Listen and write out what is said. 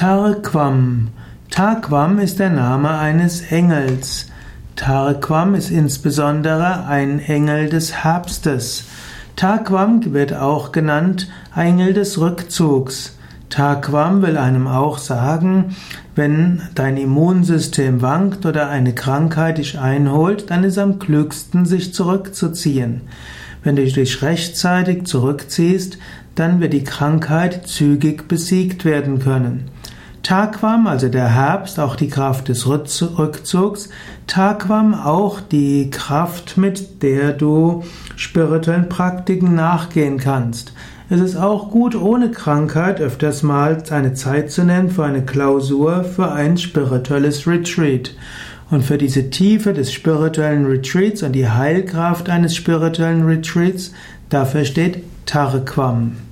Tarquam. Tarquam ist der Name eines Engels. Tarquam ist insbesondere ein Engel des Herbstes. Tarquam wird auch genannt Engel des Rückzugs. Tarquam will einem auch sagen, wenn dein Immunsystem wankt oder eine Krankheit dich einholt, dann ist am klügsten, sich zurückzuziehen. Wenn du dich rechtzeitig zurückziehst, dann wird die Krankheit zügig besiegt werden können. Tagwam, also der Herbst, auch die Kraft des Rückzugs. Tagwam auch die Kraft, mit der du spirituellen Praktiken nachgehen kannst. Es ist auch gut, ohne Krankheit öfters mal eine Zeit zu nehmen für eine Klausur, für ein spirituelles Retreat. Und für diese Tiefe des spirituellen Retreats und die Heilkraft eines spirituellen Retreats, dafür steht Tarquam.